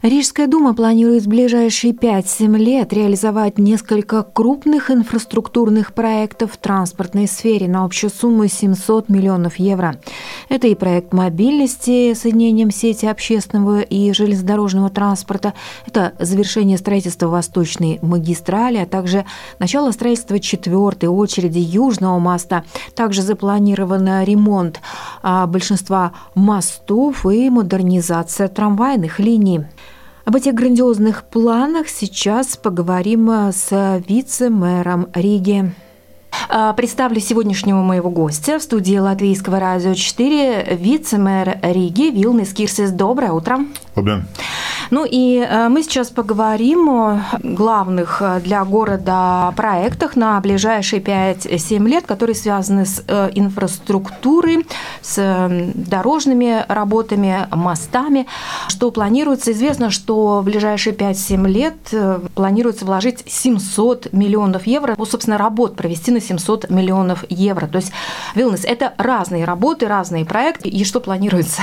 Рижская дума планирует в ближайшие 5-7 лет реализовать несколько крупных инфраструктурных проектов в транспортной сфере на общую сумму 700 миллионов евро. Это и проект мобильности с соединением сети общественного и железнодорожного транспорта, это завершение строительства Восточной магистрали, а также начало строительства четвертой очереди Южного моста. Также запланирован ремонт а, большинства мостов и модернизация трамвайных линий. Об этих грандиозных планах сейчас поговорим с вице-мэром Риги. А, представлю сегодняшнего моего гостя в студии Латвийского радио 4, вице-мэр Риги Вилнис Кирсис. Доброе утро. Доброе. Ну и э, мы сейчас поговорим о главных э, для города проектах на ближайшие 5-7 лет, которые связаны с э, инфраструктурой, с дорожными работами, мостами. Что планируется? Известно, что в ближайшие 5-7 лет планируется вложить 700 миллионов евро, ну, собственно, работ провести на 700 миллионов евро. То есть, Вилнес, это разные работы, разные проекты. И что планируется?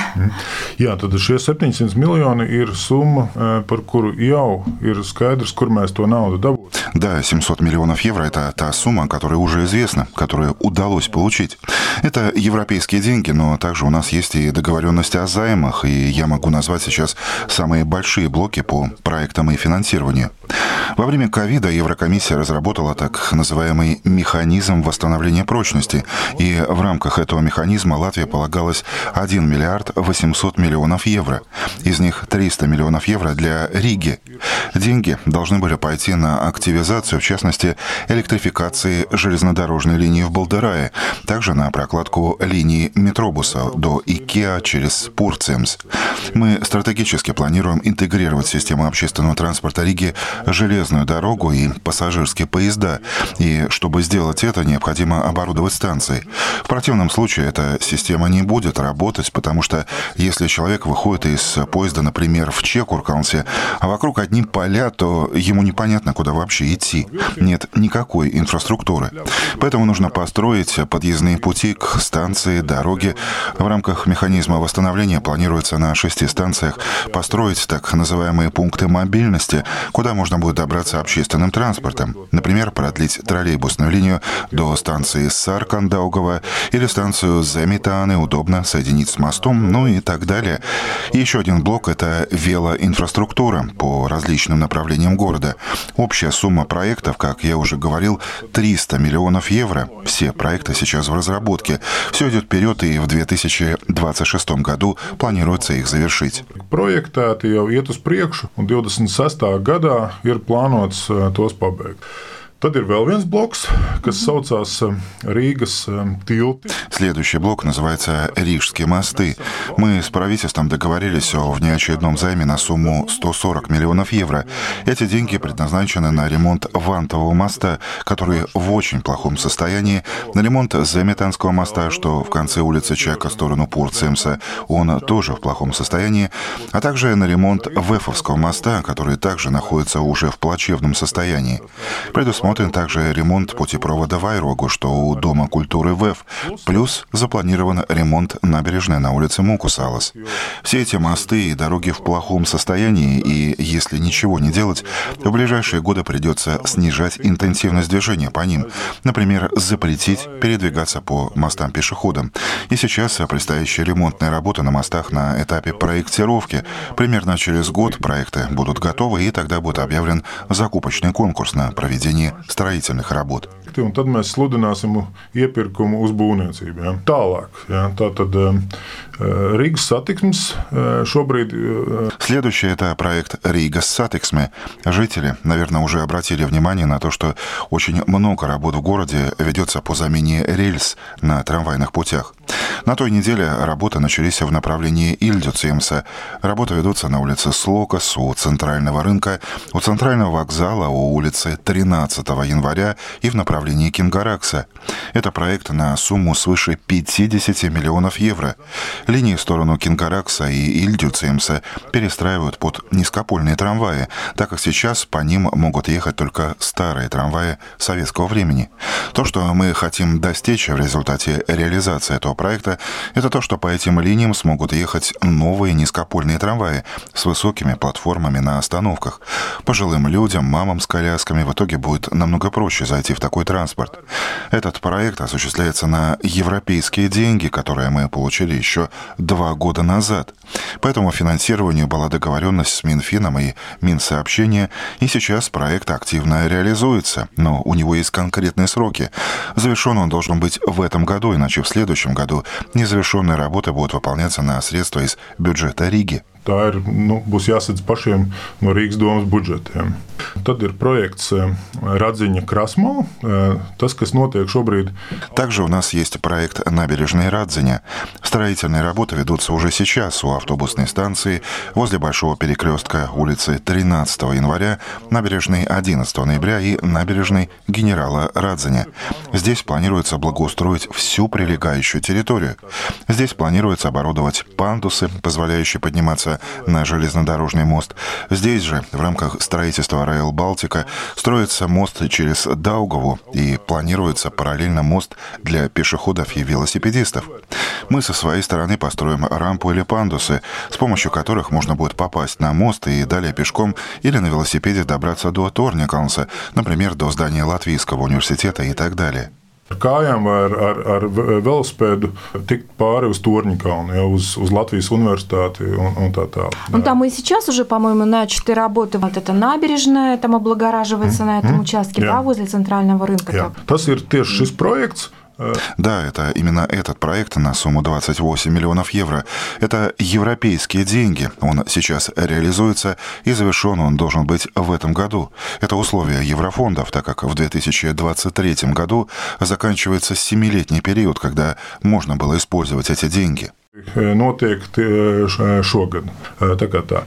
Jā, tad šie 700 miljoni ir summa summa, э, par kuru jau ir skaidrs, kur mēs to naudu dabūsim. Да, 700 миллионов евро – это та сумма, которая уже известна, которую удалось получить. Это европейские деньги, но также у нас есть и договоренности о займах, и я могу назвать сейчас самые большие блоки по проектам и финансированию. Во время ковида Еврокомиссия разработала так называемый механизм восстановления прочности, и в рамках этого механизма Латвия полагалась 1 миллиард 800 миллионов евро. Из них 300 миллионов евро для Риги. Деньги должны были пойти на активизацию, в частности, электрификации железнодорожной линии в Балдерае, также на прокладку линии метробуса до Икеа через Пурцемс. Мы стратегически планируем интегрировать систему общественного транспорта Риги железную дорогу и пассажирские поезда, и чтобы сделать это, необходимо оборудовать станции. В противном случае эта система не будет работать, потому что если человек выходит из поезда, например, в Чекуркансе, а вокруг одни поля, то ему непонятно, куда вообще идти. Нет никакой инфраструктуры. Поэтому нужно построить подъездные пути к станции, дороге. В рамках механизма восстановления планируется на шести станциях построить так называемые пункты мобильности, куда можно будет добраться общественным транспортом. Например, продлить троллейбусную линию до станции Саркандаугова или станцию Замитаны удобно соединить с мостом, ну и так далее. И еще один блок – это велоинфраструктура по различным направлениям города. Общая сумма проектов, как я уже говорил, 300 миллионов евро. Все проекты сейчас в разработке. Все идет вперед, и в 2026 году планируется их завершить. Projektēti jau iet uz priekšu, un 26. gadā ir plānots tos pabeigt. Tad ir vēl viens bloks, kas saucās Ригас Тилти. Следующий блок называется «Рижские мосты». Мы с правительством договорились о внеочередном займе на сумму 140 миллионов евро. Эти деньги предназначены на ремонт Вантового моста, который в очень плохом состоянии, на ремонт Заметанского моста, что в конце улицы Чека в сторону Пурцемса, он тоже в плохом состоянии, а также на ремонт Вефовского моста, который также находится уже в плачевном состоянии. Предусмотрено Предусмотрен также ремонт путепровода в Айрогу, что у Дома культуры ВЭФ, плюс запланирован ремонт набережной на улице Мукусалас. Все эти мосты и дороги в плохом состоянии, и если ничего не делать, в ближайшие годы придется снижать интенсивность движения по ним, например, запретить передвигаться по мостам пешеходам. И сейчас предстоящие ремонтные работы на мостах на этапе проектировки. Примерно через год проекты будут готовы, и тогда будет объявлен закупочный конкурс на проведение строительных работ. Un tad mēs sludināsim iepirkumu uz būvniecību. Ja. Tālāk, ja. tātad Ригас Сатикмс šobrīd. Следующий это проект Rīgas satiksme. Жители, наверное, уже обратили внимание на то, что очень много работ в городе ведется по замене рельс на трамвайных путях. На той неделе работы начались в направлении Ильгюциемса. Работы ведутся на улице Слокас, у центрального рынка, у центрального вокзала, у улицы 13 15 января и в направлении Кенгарагса. Это проект на сумму свыше 50 миллионов евро. Линии в сторону Кингаракса и Ильдюцемса перестраивают под низкопольные трамваи, так как сейчас по ним могут ехать только старые трамваи советского времени. То, что мы хотим достичь в результате реализации этого проекта, это то, что по этим линиям смогут ехать новые низкопольные трамваи с высокими платформами на остановках. Пожилым людям, мамам с колясками в итоге будет намного проще зайти в такой транспорт. Этот проект осуществляется на европейские деньги, которые мы получили еще два года назад. По этому финансированию была договоренность с Минфином и Минсообщения, и сейчас проект активно реализуется, но у него есть конкретные сроки. Завершен он должен быть в этом году, иначе в следующем году незавершенные работы будут выполняться на средства из бюджета Риги. Tā ir, nu, būs jāsadz pašiem no Rīgas domas budžetiem. Tad ir проекts Радзиня Красмо. Tas, kas notiek шобрид. Также у нас есть проект «Набережная Радзиня». Строительные работы ведутся уже сейчас у автобусной станции возле Большого перекрестка улицы 13 января, набережной 11 ноября и набережной генерала Радзиня. Здесь планируется благоустроить всю прилегающую территорию. Здесь планируется оборудовать пандусы, позволяющие подниматься на железнодорожный мост. Здесь же, в рамках строительства Райл Балтика, строится мост через Даугаву и планируется параллельно мост для пешеходов и велосипедистов. Мы со своей стороны построим рампу или пандусы, с помощью которых можно будет попасть на мост и далее пешком или на велосипеде добраться до Торникалнса, например, до здания Латвийского университета и так далее. Ar kājām vai ar, ar, ar велосипеду tikt pāri uz Torņkalnu, ja, uz, uz Латвijas universitāti un, un tā tālāk. Ну, там и сейчас уже, по-моему, начаты работы. Вот эта набережная там облагораживается mm -hmm. на этом участке, yeah. да, возле центрального рынка. Yeah. Tas ir tieši šis projekts, Да, это именно этот проект на сумму 28 миллионов евро. Это европейские деньги. Он сейчас реализуется и завершен он должен быть в этом году. Это условия еврофондов, так как в 2023 году заканчивается семилетний период, когда можно было использовать эти деньги. notiek šogad. Tā kā tā.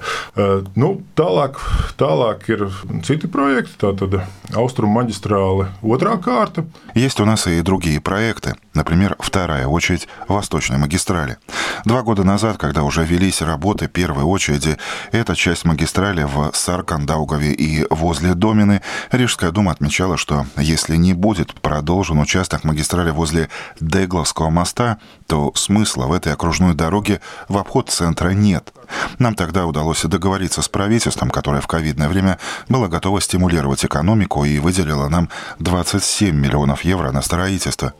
Nu, tālāk, tālāk ir citi проекты. Tātad Austrum магистралы отрā карта. Есть у нас и другие проекты. Например, вторая очередь Восточной магистрали. Два года назад, когда уже велись работы первой очереди, эта часть магистрали в Саркандаугове и возле Домины, Рижская дума отмечала, что если не будет продолжен участок магистрали возле Дегловского моста, то смысла в этой окружной дороги в обход центра нет. Нам тогда удалось договориться с правительством, которое в ковидное время было готово стимулировать экономику и выделило нам 27 миллионов евро на строительство.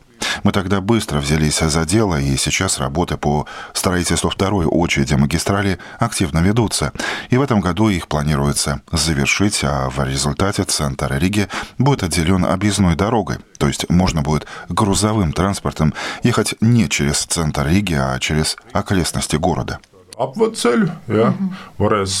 Мы тогда быстро взялись за дело, и сейчас работы по строительству второй очереди магистрали активно ведутся. И в этом году их планируется завершить, а в результате центр Риги будет отделен объездной дорогой. То есть можно будет грузовым транспортом ехать не через центр Риги, а через окрестности города. Apceļu. Ja? Mm -hmm. Varēs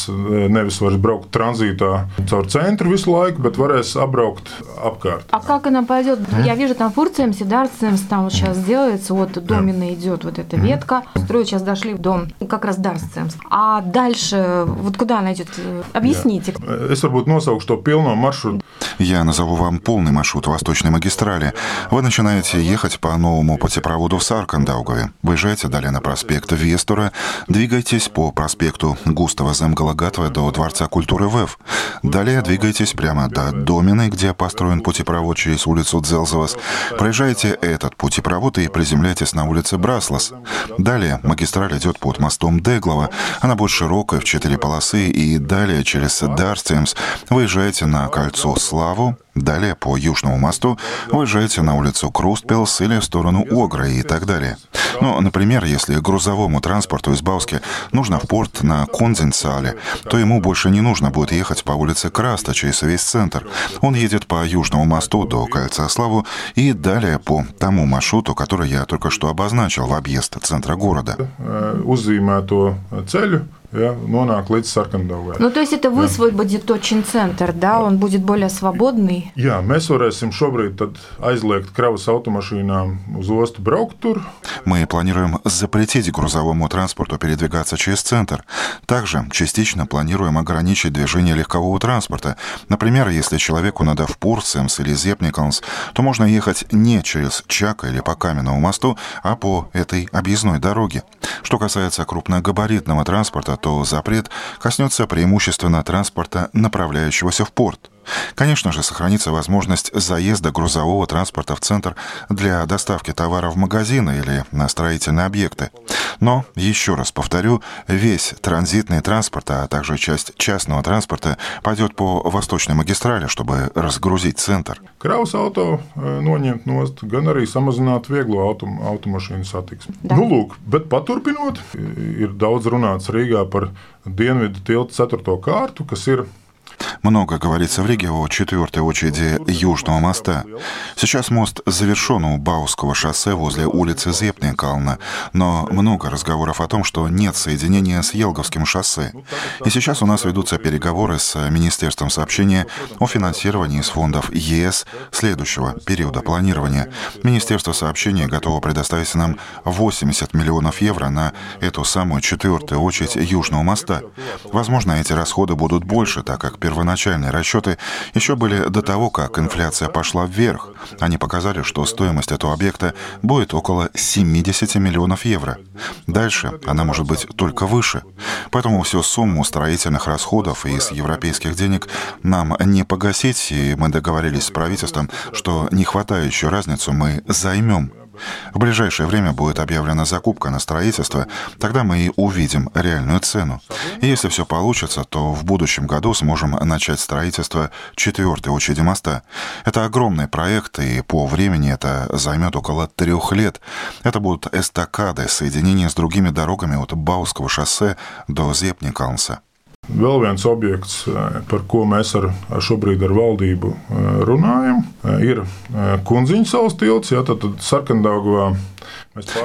nevis vairs braukt tranzītā caur centru visu laiku, bet varēs apbraukt apkārt. А как она пойдет? Mm -hmm. Я вижу, там Фурцемс и Дарцемс там вот сейчас делается, вот Домина yeah. идет вот эта mm -hmm. ветка. Строят сейчас дошли в дом, как раз Дарцемс. А дальше, вот куда она идет? Объясните. Yeah. Es varbūt nosaukšu to pilno maršrutu. Я назову вам полный маршрут Восточной магистрали. Вы начинаете ехать по новому путепроводу в Саркандаугове. Выезжаете далее на проспект Вестура, Двигайтесь по проспекту Густава Земгалагатова до Дворца культуры ВЭФ. Далее двигайтесь прямо до Домины, где построен путепровод через улицу Дзелзовас. Проезжайте этот путепровод и приземляйтесь на улице Браслас. Далее магистраль идет под мостом Деглова. Она будет широкой в четыре полосы и далее через Дарстемс выезжаете на кольцо Славу, Далее по Южному мосту выезжаете на улицу Крустпелс или в сторону Огра и так далее. Ну, например, если грузовому транспорту из Бауски нужно в порт на Конзенсале, то ему больше не нужно будет ехать по улице Краста через весь центр. Он едет по Южному мосту до Кольца Славу и далее по тому маршруту, который я только что обозначил в объезд центра города. Uzzīmēto ceļu ja, нонāk līdz Саркандаугаве. Ну, то есть это высвободит да. очень центр, да? Он будет более свободный. Jā, mēs varēsim šobrīd aizliegt kravas automašīnām uz ostu braukt tur. Мы планируем запретить грузовому транспорту передвигаться через центр. Также частично планируем ограничить движение легкового транспорта. Например, если человеку надо в Пурсемс или Зепникалнс, то можно ехать не через Чака или по Каменному мосту, а по этой объездной дороге. Что касается крупногабаритного транспорта, то запрет коснется преимущественно транспорта, направляющегося в порт. Конечно же, сохранится возможность заезда грузового транспорта в центр для доставки товара в магазины или на строительные объекты. Но, еще раз повторю, весь транзитный транспорт, а также часть частного транспорта пойдет по восточной магистрали, чтобы разгрузить центр. Kravas auto noņemt nost, gan arī samazināt vieglo autom, automašīnu satiksmi. Nu, lūk, bet paturpinot, ir daudz runāts Rīgā par dienvidu tiltu ceturto kārtu, kas ir Много говорится в Риге о четвертой очереди Южного моста. Сейчас мост завершен у Бауского шоссе возле улицы Зепникална, но много разговоров о том, что нет соединения с Елговским шоссе. И сейчас у нас ведутся переговоры с Министерством сообщения о финансировании из фондов ЕС следующего периода планирования. Министерство сообщения готово предоставить нам 80 миллионов евро на эту самую четвертую очередь Южного моста. Возможно, эти расходы будут больше, так как первоначальные расчеты еще были до того, как инфляция пошла вверх. Они показали, что стоимость этого объекта будет около 70 миллионов евро. Дальше она может быть только выше. Поэтому всю сумму строительных расходов из европейских денег нам не погасить, и мы договорились с правительством, что нехватающую разницу мы займем. В ближайшее время будет объявлена закупка на строительство, тогда мы и увидим реальную цену. И если все получится, то в будущем году сможем начать строительство четвертой очереди моста. Это огромный проект, и по времени это займет около трех лет. Это будут эстакады, соединения с другими дорогами от Бауского шоссе до Зепникалнса. Vēl viens objekts, par ko mēs ar, šobrīd ar valdību runājam, ir Kunziņš salas tilts, ja, tad, tad Sarkandāgavā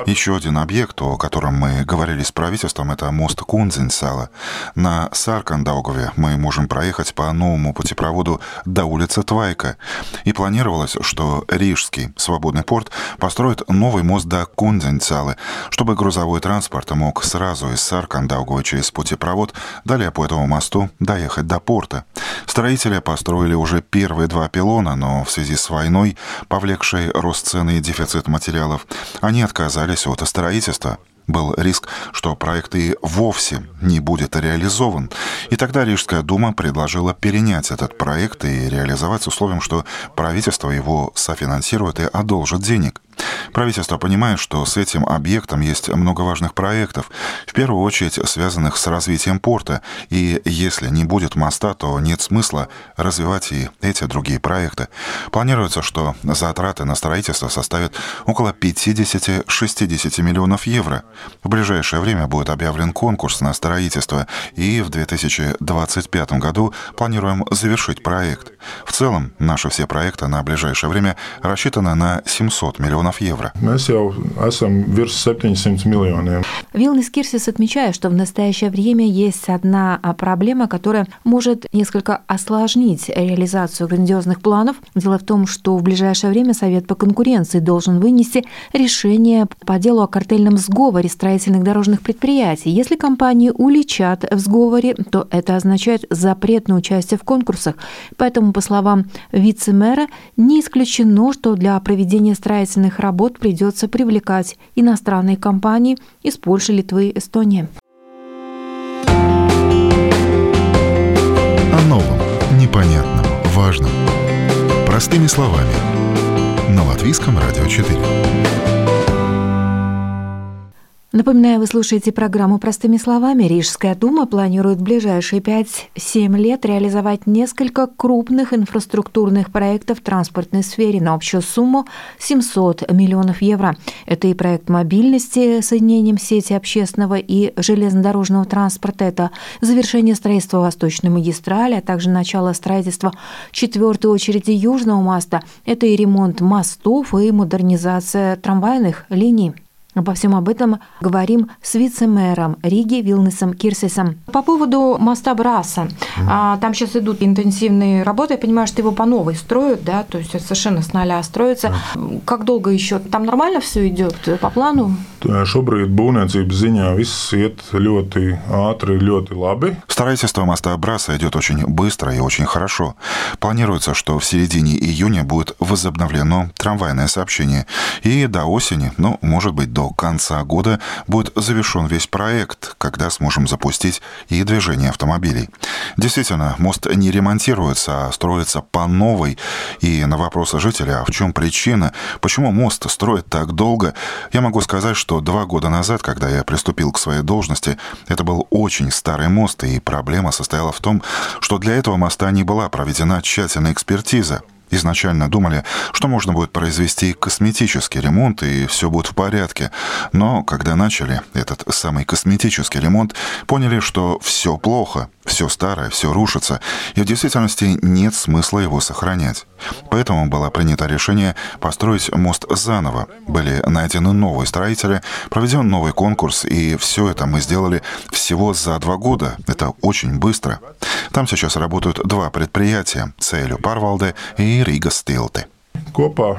Еще один объект, о котором мы говорили с правительством, это мост Кунзенсала. На Саркандаугове мы можем проехать по новому путепроводу до улицы Твайка. И планировалось, что Рижский свободный порт построит новый мост до Кунзенсалы, чтобы грузовой транспорт мог сразу из Саркандаугова через путепровод далее по этому мосту доехать до порта. Строители построили уже первые два пилона, но в связи с войной, повлекшей рост цены и дефицит материалов, они отказались от строительства. Был риск, что проект и вовсе не будет реализован. И тогда Рижская дума предложила перенять этот проект и реализовать с условием, что правительство его софинансирует и одолжит денег. Правительство понимает, что с этим объектом есть много важных проектов, в первую очередь связанных с развитием порта, и если не будет моста, то нет смысла развивать и эти другие проекты. Планируется, что затраты на строительство составят около 50-60 миллионов евро. В ближайшее время будет объявлен конкурс на строительство, и в 2025 году планируем завершить проект. В целом, наши все проекты на ближайшее время рассчитаны на 700 миллионов евро. Mēs jau esam virs 700 миллионов. Вилнис Кирсис отмечает, что в настоящее время есть одна проблема, которая может несколько осложнить реализацию грандиозных планов. Дело в том, что в ближайшее время Совет по конкуренции должен вынести решение по делу о картельном сговоре строительных дорожных предприятий. Если компании уличат в сговоре, то это означает запрет на участие в конкурсах. Поэтому, по словам вице-мэра, не исключено, что для проведения строительных работ придется привлекать иностранные компании из Польши, Литвы, Эстонии. О новом, непонятном, важном. Простыми словами. На Латвийском радио 4. Напоминаю, вы слушаете программу «Простыми словами». Рижская дума планирует в ближайшие 5-7 лет реализовать несколько крупных инфраструктурных проектов в транспортной сфере на общую сумму 700 миллионов евро. Это и проект мобильности с соединением сети общественного и железнодорожного транспорта, это завершение строительства Восточной магистрали, а также начало строительства четвертой очереди Южного моста. Это и ремонт мостов, и модернизация трамвайных линий. Обо всем об этом говорим с вице-мэром Риги Вилнесом Кирсисом. По поводу моста Браса. Mm-hmm. Там сейчас идут интенсивные работы. Я понимаю, что его по новой строят, да, то есть совершенно с нуля строится. Mm-hmm. Как долго еще? Там нормально все идет по плану? Šobrīd būvniecības ziņā viss iet ļoti ātri, ļoti labi. Строительство моста Браса идет очень быстро и очень хорошо. Планируется, что в середине июня будет возобновлено трамвайное сообщение. И до осени, ну, может быть, до конца года будет завершен весь проект, когда сможем запустить и движение автомобилей. Действительно, мост не ремонтируется, а строится по новой. И на вопросы жителя, а в чем причина, почему мост строят так долго, я могу сказать, что два года назад, когда я приступил к своей должности, это был очень старый мост, и проблема состояла в том, что для этого моста не была проведена тщательная экспертиза. Изначально думали, что можно будет произвести косметический ремонт и все будет в порядке. Но когда начали этот самый косметический ремонт, поняли, что все плохо, все старое, все рушится, и в действительности нет смысла его сохранять. Поэтому было принято решение построить мост заново. Были найдены новые строители, проведен новый конкурс, и все это мы сделали всего за два года. Это очень быстро. Там сейчас работают два предприятия – Ceļu pārvalde и Rīgas tilti. Kopā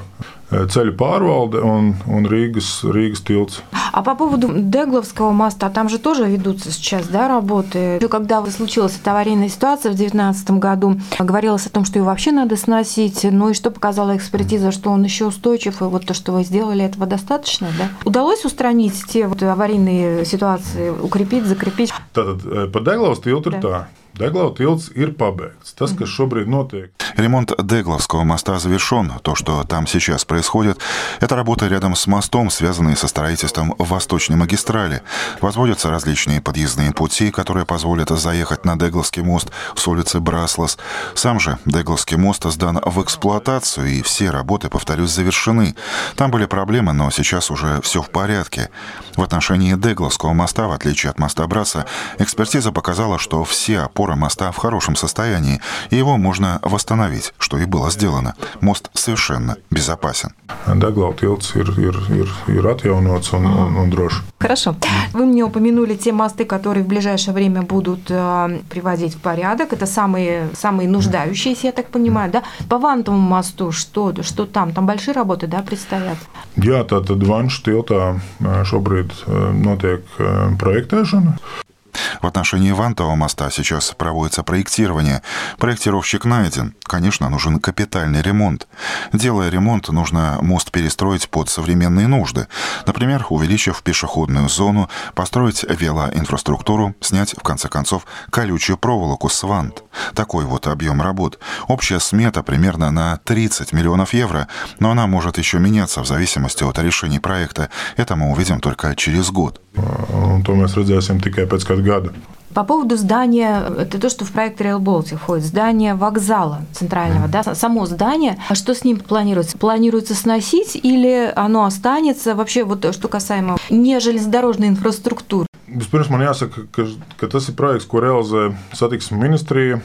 ceļu pārvalde un, un Rīgas, Rīgas tilti. А по поводу Дегловского моста, там же тоже ведутся сейчас да, работы. Когда случилась эта аварийная ситуация в 2019 году, говорилось о том, что его вообще надо сносить. Ну и что показала экспертиза, что он еще устойчив, и вот то, что вы сделали, этого достаточно, да? Удалось устранить те вот аварийные ситуации, укрепить, закрепить? Tātad par Deglavas tiltu ir tā. Deglau tilts ir pabeigts. Tas, kas šobrīd notiek. Ремонт Дегловского моста завершен. То, что там сейчас происходит, это работа рядом с мостом, связанные со строительством Восточной магистрали. Возводятся различные подъездные пути, которые позволят заехать на Дегловский мост с улицы Браслас. Сам же Дегловский мост сдан в эксплуатацию, и все работы, повторюсь, завершены. Там были проблемы, но сейчас уже все в порядке. В отношении Дегловского моста, в отличие от моста Браса, экспертиза показала, что все опоры опора моста в хорошем состоянии, и его можно восстановить, что и было сделано. Мост совершенно безопасен. Хорошо. Вы мне упомянули те мосты, которые в ближайшее время будут э, приводить в порядок. Это самые, самые нуждающиеся, я так понимаю, да? По Вантовому мосту что, что там? Там большие работы, да, предстоят? Jā, tātad Vanšu tiltā šobrīd notiek projektēšana. В отношении Вантового моста сейчас проводится проектирование. Проектировщик найден. Конечно, нужен капитальный ремонт. Делая ремонт, нужно мост перестроить под современные нужды. Например, увеличив пешеходную зону, построить велоинфраструктуру, снять, в конце концов, колючую проволоку с вант. Такой вот объем работ. Общая смета примерно на 30 миллионов евро, но она может еще меняться в зависимости от решений проекта. Это мы увидим только через год. Un to mēs redzēsim tikai pēc kāda gada. По поводу здания, это то, что в проект Rail Baltic входит, здание вокзала центрального, да, само здание, а что с ним планируется? Планируется сносить или оно останется? Вообще, вот что касаемо не железнодорожной инфраструктуры. Vispirms man jāsaka, ka, ka tas ir projekts, ko realizē satiksmes ministrija.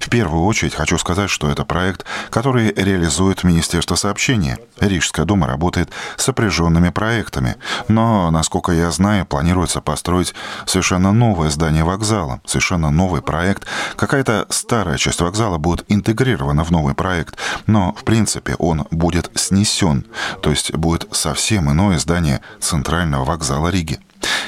В первую очередь хочу сказать, что это проект, который реализует Министерство сообщения. Рижская дума работает с сопряженными проектами. Но, насколько я знаю, планируется построить совершенно новое здание вокзала, совершенно новый проект. Какая-то старая часть вокзала будет интегрирована в новый проект, но, в принципе, он будет снесен, то есть будет совсем иное здание центрального вокзала Риги.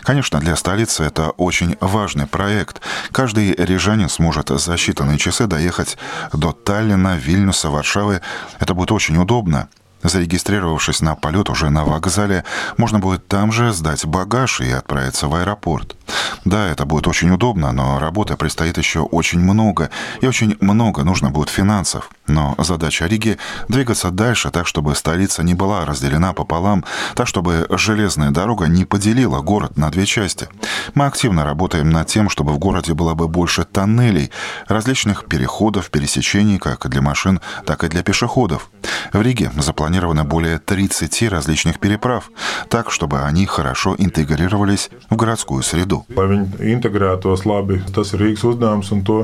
Конечно, для столицы это очень важный проект. Каждый рижанин сможет за считанные часы доехать до Таллина, Вильнюса, Варшавы. Это будет очень удобно. Зарегистрировавшись на полет уже на вокзале, можно будет там же сдать багаж и отправиться в аэропорт. Да, это будет очень удобно, но работы предстоит еще очень много, и очень много нужно будет финансов. Но задача Риги — двигаться дальше так, чтобы столица не была разделена пополам, так, чтобы железная дорога не поделила город на две части. Мы активно работаем над тем, чтобы в городе было бы больше тоннелей, различных переходов, пересечений как для машин, так и для пешеходов. В Риге запланировано более 30 различных переправ, так, чтобы они хорошо интегрировались в городскую среду. Labi, tas ir Rīgas uzdevums, un to,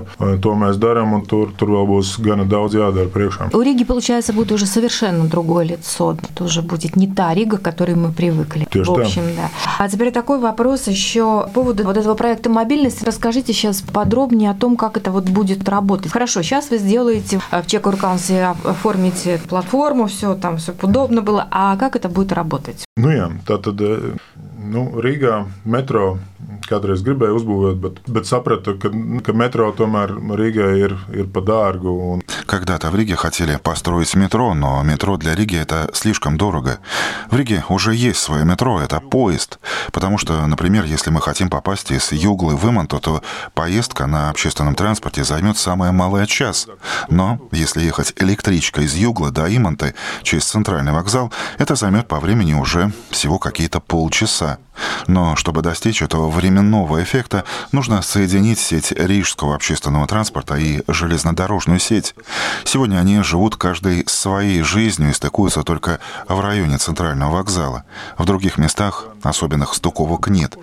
to mēs darām, un tur, tur vēl. Jādara priekšā. У Риги, получается, будет уже совершенно другое лицо. Это уже будет не та Рига, к которой мы привыкли. Тешь в общем, да. А теперь такой вопрос еще по поводу вот этого проекта мобильности. Расскажите сейчас подробнее о том, как это вот будет работать. Хорошо, сейчас вы сделаете э, в Чекуркансе, оформите платформу, все там, все удобно было. А как это будет работать? Nu, jā, tā tad nu, Rīgā metro kādreiz gribēju uzbūvēt, bet, bet sapratu, ka, ka metro tomēr Rīgai ir, ir dārgu. Un... Когда-то в Риге хотели построить метро, но метро для Риги это слишком дорого. В Риге уже есть свое метро, это поезд. Потому что, например, если мы хотим попасть из Юглы в Иманту, то поездка на общественном транспорте займет самое малое час. Но если ехать электричкой из Юглы до Иманты через центральный вокзал, это займет по времени уже всего какие-то полчаса. Но чтобы достичь этого временного эффекта, нужно соединить сеть рижского общественного транспорта и железнодорожную сеть. Сегодня они живут каждой своей жизнью и стыкуются только в районе центрального вокзала. В других местах особенных стыковок нет.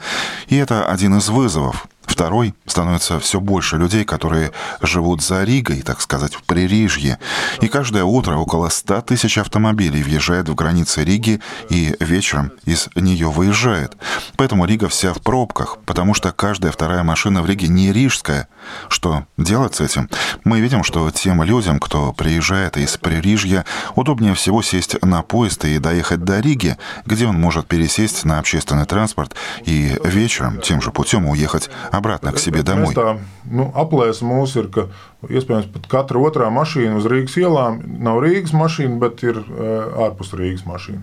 И это один из вызовов. Второй становится все больше людей, которые живут за Ригой, так сказать, в Пририжье. И каждое утро около 100 тысяч автомобилей въезжает в границы Риги и вечером из нее выезжает. Поэтому Рига вся в пробках, потому что каждая вторая машина в Риге не рижская. Что делать с этим? Мы видим, что тем людям, кто приезжает из Пририжья, удобнее всего сесть на поезд и доехать до Риги, где он может пересесть на общественный транспорт и вечером тем же путем уехать обратно к себе домой. Mēs tā, nu, aplēs mūsu ir, ka iespējams pat katra otrā mašīna uz Rīgas ielām nav Rīgas mašīna, bet ir uh, ārpus Rīgas mašīna.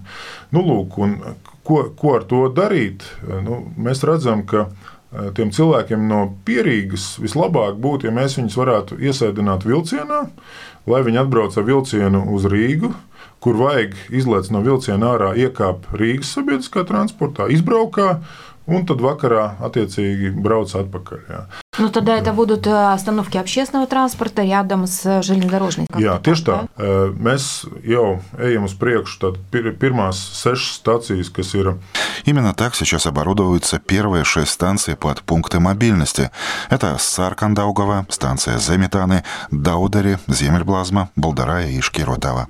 Nu, lūk, un ko, ko ar to darīt? Nu, mēs redzam, ka uh, tiem cilvēkiem no pierīgas vislabāk būtu, ja mēs viņus varētu iesēdināt vilcienā, lai viņi atbrauc ar vilcienu uz Rīgu. Kur vajag izlaiž no vilciena ārā, iekāp Rīgas sabiedriskā transportā, izbraukā, un tad vakarā attiecīgi brauc atpakaļ. Jā. Ну, тогда это будут э, остановки общественного транспорта рядом с железнодорожной. Jā, так, tieši tā. Mēs jau ejam uz priekšu. Tad pir, pirmās sešas stācijas, kas ir Именно так сейчас оборудуются первые шесть станций под пункты мобильности. Это Саркандаугова, станция Заметаны, Даудари, Земельблазма, Болдарая и Шкиротава.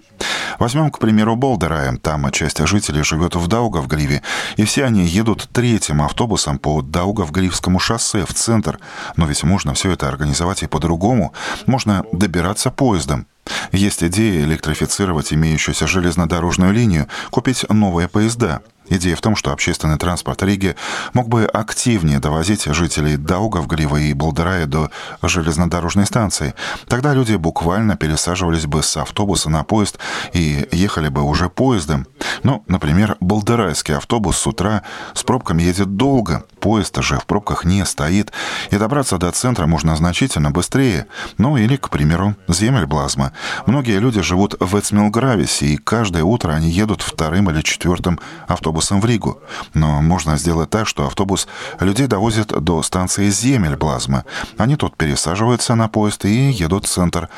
Возьмем, к примеру, Болдарая. Там часть жителей живет в Даугавгриве, и все они едут третьим автобусом по Даугавгривскому шоссе в центр. Но ведь можно все это организовать и по-другому. Можно добираться поездом. Есть идея электрифицировать имеющуюся железнодорожную линию, купить новые поезда. Идея в том, что общественный транспорт Риги мог бы активнее довозить жителей Даугавгрива и Болдерая до железнодорожной станции. Тогда люди буквально пересаживались бы с автобуса на поезд и ехали бы уже поездом. Ну, например, Болдерайский автобус с утра с пробками едет долго, поезд же в пробках не стоит, и добраться до центра можно значительно быстрее. Ну или, к примеру, Земельблазма. Многие люди живут в Эцмилгрависе, и каждое утро они едут вторым или четвертым автобусом в Ригу. Но можно сделать так, что автобус людей довозит до станции Земельблазма. Они тут пересаживаются на поезд и едут в центр.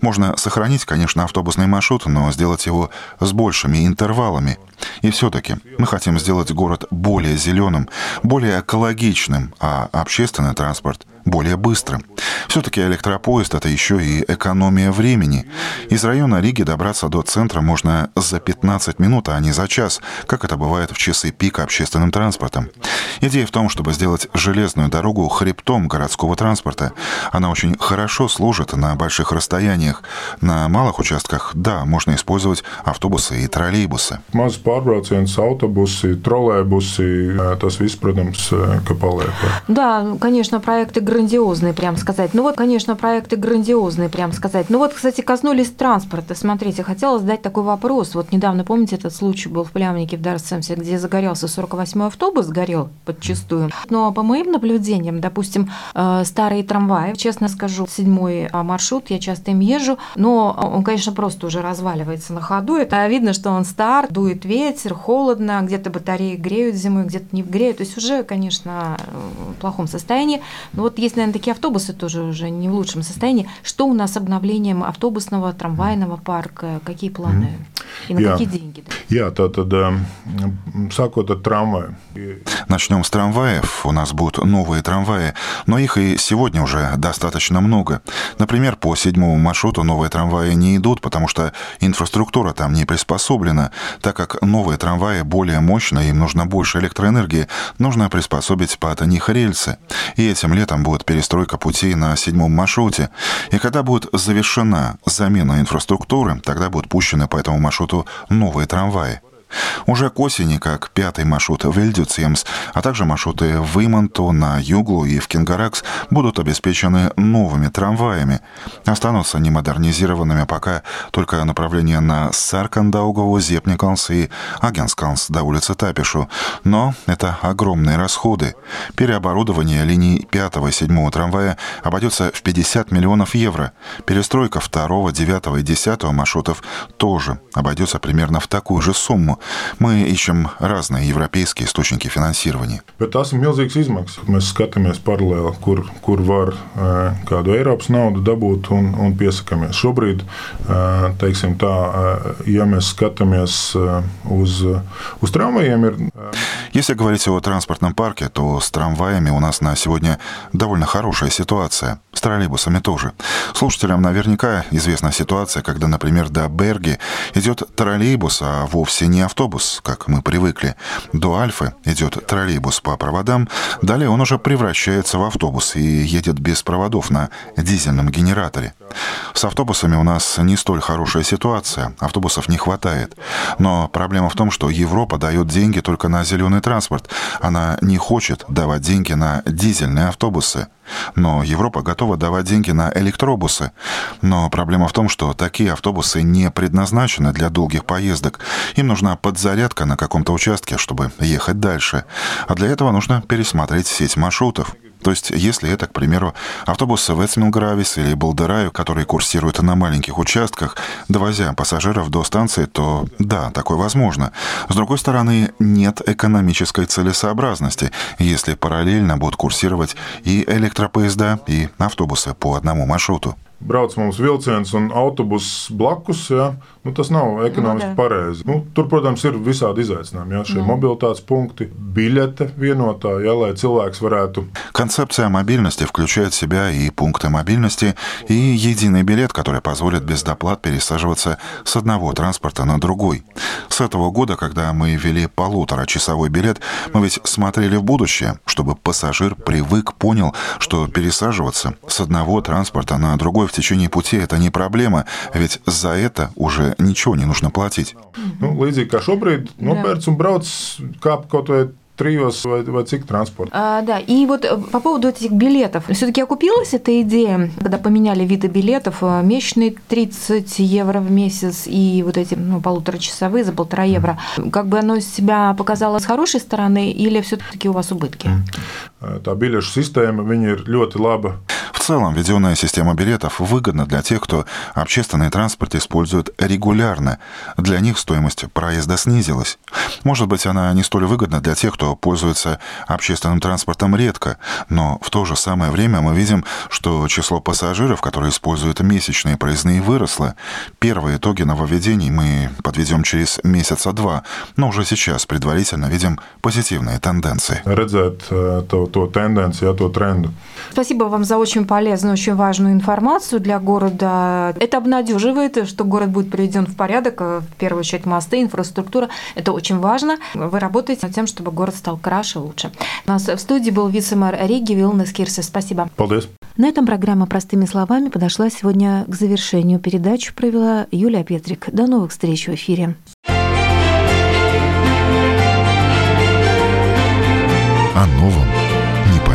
Можно сохранить, конечно, автобусный маршрут, но сделать его с большими интервалами. И все-таки мы хотим сделать город более зеленым, более экологичным, а общественный транспорт более быстрым. Все-таки электропоезд – это еще и экономия времени. Из района Риги добраться до центра можно за 15 минут, а не за час, как это бывает в часы пика общественным транспортом. Идея в том, чтобы сделать железную дорогу хребтом городского транспорта. Она очень хорошо служит на больших расстояниях. На малых участках, да, можно использовать автобусы и троллейбусы. maz pārbrauciens, autobusi, trolēbusi. eh, Tas viss, protams, eh, ka paliek. Да, конечно, проекты грандиозные, прям сказать. Ну вот, конечно, проекты грандиозные, прям сказать. Ну вот, кстати, коснулись транспорта. Смотрите, хотела задать такой вопрос. Вот недавно, помните, этот случай был в Плямнике в Дарсемсе, где загорелся 48-й автобус, сгорел подчистую. Но по моим наблюдениям, допустим, э, старые трамваи, честно скажу, седьмой а, маршрут, я часто им езжу, но он, конечно, просто уже разваливается на ходу. Это видно, что он стар, дует ветер, холодно, где-то батареи греют зимой, где-то не греют. То есть уже, конечно, в плохом состоянии. Но вот есть, наверное, такие автобусы тоже уже не в лучшем состоянии. Что у нас с обновлением автобусного, трамвайного парка? Какие планы? И на Я- какие деньги? Jā, tā tad sākot ar трамваем. Начнем с трамваев. У нас будут новые трамваи, но их и сегодня уже достаточно много. Например, по седьмому маршруту новые трамваи не идут, потому что инфраструктура там не приспособлена. Так как новые трамваи более мощные, им нужно больше электроэнергии, нужно приспособить под них рельсы. И этим летом будет перестройка путей на седьмом маршруте. И когда будет завершена замена инфраструктуры, тогда будут пущены по этому маршруту новые трамваи. Уже к осени, как пятый маршрут в Эльдюцемс, а также маршруты в Иманту, на Юглу и в Кингаракс будут обеспечены новыми трамваями. Останутся немодернизированными пока только направления на Саркандаугову, Зепникалс и Агенскалс до улицы Тапишу. Но это огромные расходы. Переоборудование линий 5 и 7 трамвая обойдется в 50 миллионов евро. Перестройка 2, 9 и 10 маршрутов тоже обойдется примерно в такую же сумму. Мы ищем разные европейские источники финансирования. Bet tās ir milzīgas izmaksas. Mēs skatāmies paralēli, kur, kur var kādu Eiropas naudu dabūt un, un piesakāmies. Šobrīd, teiksim tā, ja mēs skatāmies uz, uz tramvajiem, ir. Если говорить о транспортном парке, то с трамваями у нас на сегодня довольно хорошая ситуация. С троллейбусами тоже. Слушателям наверняка известна ситуация, когда, например, до Берги идет троллейбус, а вовсе не автобус, как мы привыкли. До Альфы идет троллейбус по проводам, далее он уже превращается в автобус и едет без проводов на дизельном генераторе. С автобусами у нас не столь хорошая ситуация, автобусов не хватает. Но проблема в том, что Европа дает деньги только на зеленый транспорт. Она не хочет давать деньги на дизельные автобусы. Но Европа готова давать деньги на электробусы. Но проблема в том, что такие автобусы не предназначены для долгих поездок. Им нужна подзарядка на каком-то участке, чтобы ехать дальше. А для этого нужно пересмотреть сеть маршрутов. То есть, если это, к примеру, автобусы в Эцмилгравис или Балдераю, которые курсируют на маленьких участках, довозя пассажиров до станции, то да, такое возможно. С другой стороны, нет экономической целесообразности, если параллельно будут курсировать и электропоезда, и автобусы по одному маршруту. Brauc mums vilciens un autobuss blakus, ja, nu, tas nav ekonomiski no, pareizi. Nu, tur, protams, ir visādi izaicinājumi. Ja, šie mm. mobilitātes punkti, билеты vienotā, ja, lai cilvēks varētu. Концепция мобильности включает в себя и пункты мобильности, и единый билет, который позволит без доплат пересаживаться с одного транспорта на другой. С этого года, когда мы ввели полуторачасовой билет, мы ведь смотрели в будущее, чтобы пассажир привык, понял, что пересаживаться с одного транспорта на другой в tечение пути это не проблема, ведь за это уже ничего не нужно платить. Nu, līdzīgi kā šobrīd, nopērts un brauc kāp kaut vai триос cik транспорт. А, да, и вот э, по поводу этих билетов. Все-таки окупилась эта идея, когда поменяли виды билетов, э, месячные 30 евро в месяц и вот эти ну, полуторачасовые за полтора евро. Как бы оно себя показало с хорошей стороны или все-таки у вас убытки? Tā biļešu sistēma, ir ļoti laba целом, введенная система билетов выгодна для тех, кто общественный транспорт использует регулярно. Для них стоимость проезда снизилась. Может быть, она не столь выгодна для тех, кто пользуется общественным транспортом редко, но в то же самое время мы видим, что число пассажиров, которые используют месячные проездные, выросло. Первые итоги нововведений мы подведем через месяца два, но уже сейчас предварительно видим позитивные тенденции. Redzēt to, to tendenciju, to trendu. Спасибо вам за очень полезную, очень важную информацию для города. Это обнадеживает, что город будет приведен в порядок, э, в первую очередь мосты, инфраструктура. Это очень важно. Вы работаете над тем, чтобы город стал краше, лучше. У нас в студии был вице-мэр Риги Вилнес Кирсес. Спасибо. Paldies. На этом программа «Простыми словами» подошла сегодня к завершению. Передачу провела Юлия Петрик. До новых встреч в эфире. О новом,